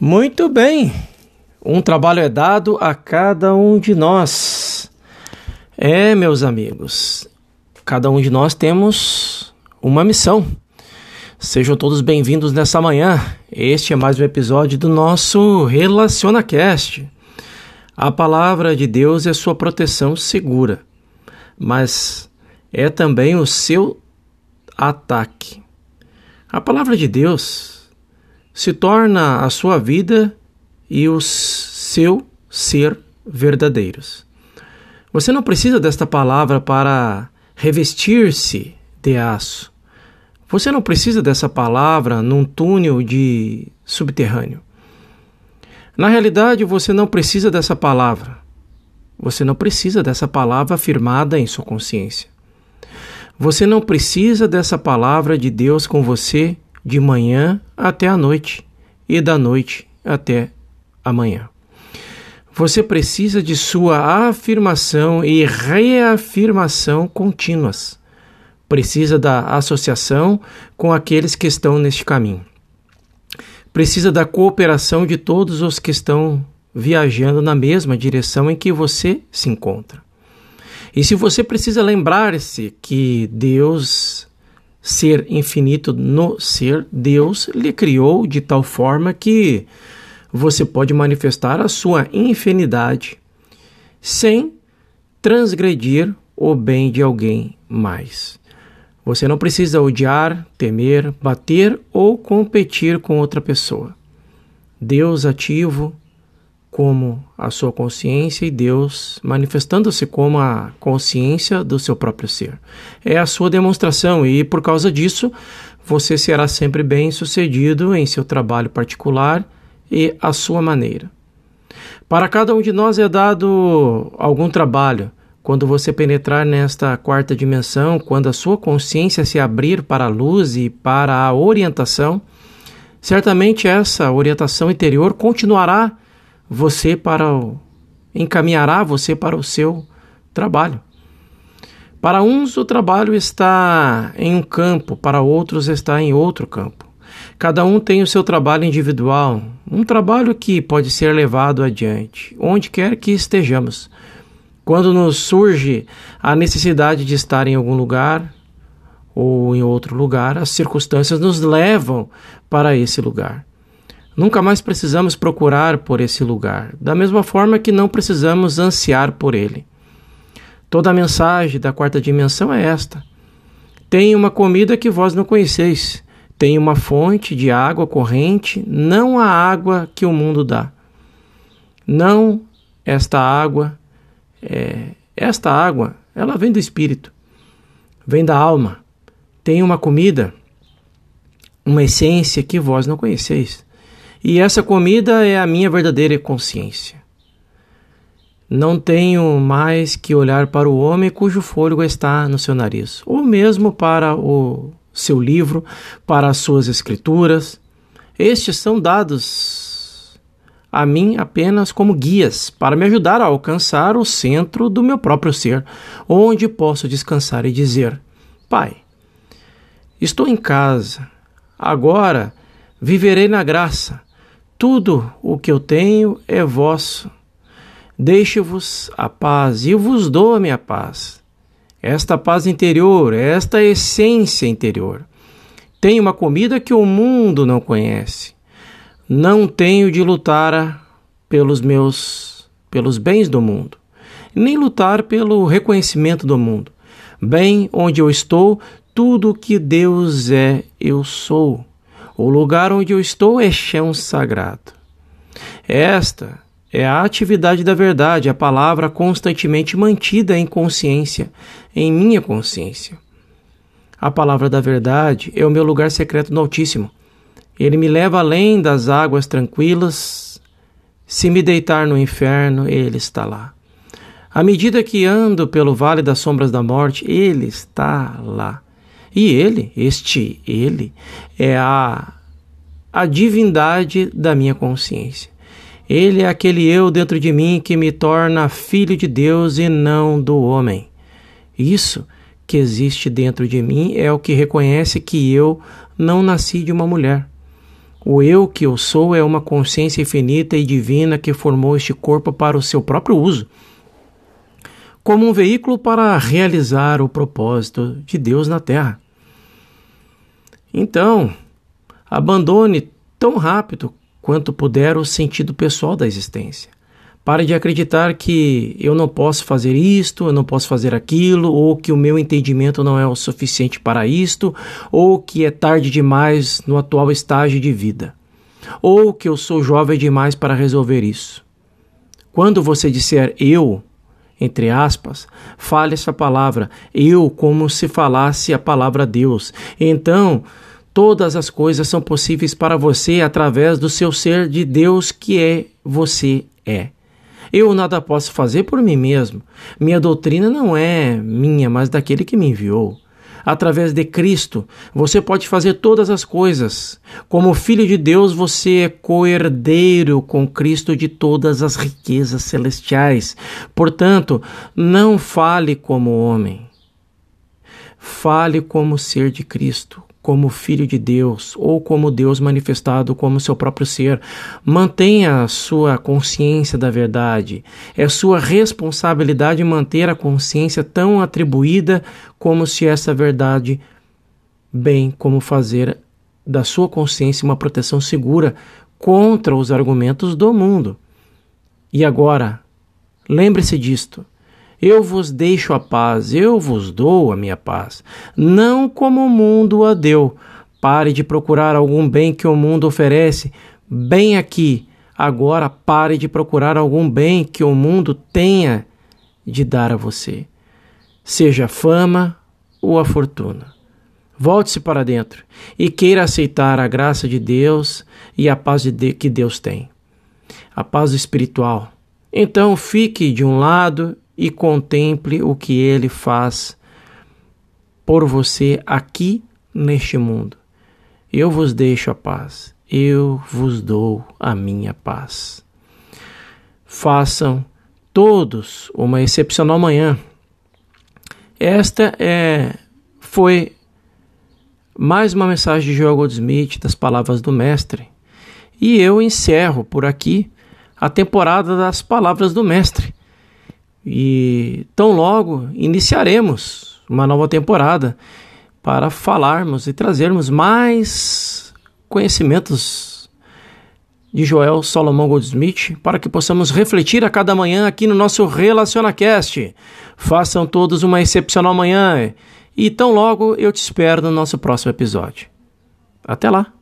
Muito bem. Um trabalho é dado a cada um de nós. É, meus amigos, cada um de nós temos uma missão. Sejam todos bem-vindos nessa manhã. Este é mais um episódio do nosso RelacionaCast. A palavra de Deus é sua proteção segura, mas é também o seu ataque. A palavra de Deus se torna a sua vida e o seu ser verdadeiros. Você não precisa desta palavra para revestir-se de aço. Você não precisa dessa palavra num túnel de subterrâneo. Na realidade, você não precisa dessa palavra. Você não precisa dessa palavra afirmada em sua consciência. Você não precisa dessa palavra de Deus com você de manhã até a noite e da noite até amanhã. Você precisa de sua afirmação e reafirmação contínuas. Precisa da associação com aqueles que estão neste caminho. Precisa da cooperação de todos os que estão viajando na mesma direção em que você se encontra. E se você precisa lembrar-se que Deus ser infinito no ser, Deus lhe criou de tal forma que você pode manifestar a sua infinidade sem transgredir o bem de alguém mais. Você não precisa odiar, temer, bater ou competir com outra pessoa. Deus ativo, como a sua consciência e Deus manifestando-se como a consciência do seu próprio ser. É a sua demonstração e por causa disso você será sempre bem sucedido em seu trabalho particular e à sua maneira. Para cada um de nós é dado algum trabalho. Quando você penetrar nesta quarta dimensão, quando a sua consciência se abrir para a luz e para a orientação, certamente essa orientação interior continuará você para o encaminhará você para o seu trabalho. Para uns o trabalho está em um campo, para outros está em outro campo. Cada um tem o seu trabalho individual, um trabalho que pode ser levado adiante, onde quer que estejamos. Quando nos surge a necessidade de estar em algum lugar ou em outro lugar, as circunstâncias nos levam para esse lugar. Nunca mais precisamos procurar por esse lugar, da mesma forma que não precisamos ansiar por ele. Toda a mensagem da quarta dimensão é esta: Tem uma comida que vós não conheceis, tem uma fonte de água corrente, não a água que o mundo dá. Não esta água, é, esta água, ela vem do espírito, vem da alma. Tem uma comida, uma essência que vós não conheceis. E essa comida é a minha verdadeira consciência. Não tenho mais que olhar para o homem cujo fôlego está no seu nariz, ou mesmo para o seu livro, para as suas escrituras. Estes são dados a mim apenas como guias para me ajudar a alcançar o centro do meu próprio ser, onde posso descansar e dizer: Pai, estou em casa, agora viverei na graça tudo o que eu tenho é vosso. Deixo-vos a paz e vos dou a minha paz. Esta paz interior, esta essência interior. Tenho uma comida que o mundo não conhece. Não tenho de lutar pelos meus pelos bens do mundo, nem lutar pelo reconhecimento do mundo. Bem onde eu estou, tudo que Deus é, eu sou. O lugar onde eu estou é chão sagrado. Esta é a atividade da verdade, a palavra constantemente mantida em consciência, em minha consciência. A palavra da verdade é o meu lugar secreto no Altíssimo. Ele me leva além das águas tranquilas. Se me deitar no inferno, ele está lá. À medida que ando pelo vale das sombras da morte, ele está lá. E ele, este ele, é a, a divindade da minha consciência. Ele é aquele eu dentro de mim que me torna filho de Deus e não do homem. Isso que existe dentro de mim é o que reconhece que eu não nasci de uma mulher. O eu que eu sou é uma consciência infinita e divina que formou este corpo para o seu próprio uso, como um veículo para realizar o propósito de Deus na Terra. Então, abandone tão rápido quanto puder o sentido pessoal da existência. Pare de acreditar que eu não posso fazer isto, eu não posso fazer aquilo, ou que o meu entendimento não é o suficiente para isto, ou que é tarde demais no atual estágio de vida, ou que eu sou jovem demais para resolver isso. Quando você disser eu, entre aspas, fale essa palavra eu como se falasse a palavra Deus. Então, todas as coisas são possíveis para você através do seu ser de Deus que é você é. Eu nada posso fazer por mim mesmo. Minha doutrina não é minha, mas daquele que me enviou. Através de Cristo, você pode fazer todas as coisas. Como filho de Deus, você é coerdeiro com Cristo de todas as riquezas celestiais. Portanto, não fale como homem. Fale como ser de Cristo como filho de Deus ou como Deus manifestado como seu próprio ser. Mantenha a sua consciência da verdade. É sua responsabilidade manter a consciência tão atribuída como se essa verdade, bem como fazer da sua consciência uma proteção segura contra os argumentos do mundo. E agora, lembre-se disto. Eu vos deixo a paz, eu vos dou a minha paz. Não como o mundo a deu. Pare de procurar algum bem que o mundo oferece. Bem aqui, agora pare de procurar algum bem que o mundo tenha de dar a você. Seja a fama ou a fortuna. Volte-se para dentro e queira aceitar a graça de Deus e a paz de que Deus tem. A paz espiritual. Então fique de um lado e contemple o que ele faz por você aqui neste mundo. Eu vos deixo a paz, eu vos dou a minha paz. Façam todos uma excepcional manhã. Esta é foi mais uma mensagem de Joel Goldsmith das palavras do mestre. E eu encerro por aqui a temporada das palavras do mestre. E tão logo iniciaremos uma nova temporada para falarmos e trazermos mais conhecimentos de Joel Solomon Goldsmith para que possamos refletir a cada manhã aqui no nosso RelacionaCast. Façam todos uma excepcional manhã e tão logo eu te espero no nosso próximo episódio. Até lá!